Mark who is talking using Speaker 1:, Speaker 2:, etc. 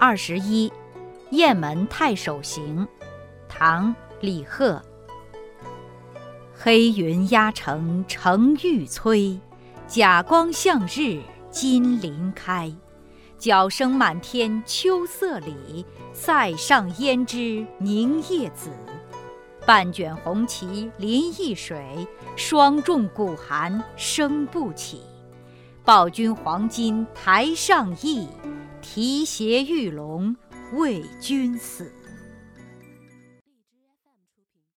Speaker 1: 二十一，《雁门太守行》，唐·李贺。黑云压城城欲摧，甲光向日金鳞开。角声满天秋色里，塞上胭脂凝夜紫。半卷红旗临易水，霜重鼓寒声不起。报君黄金台上意，提携玉龙为君死。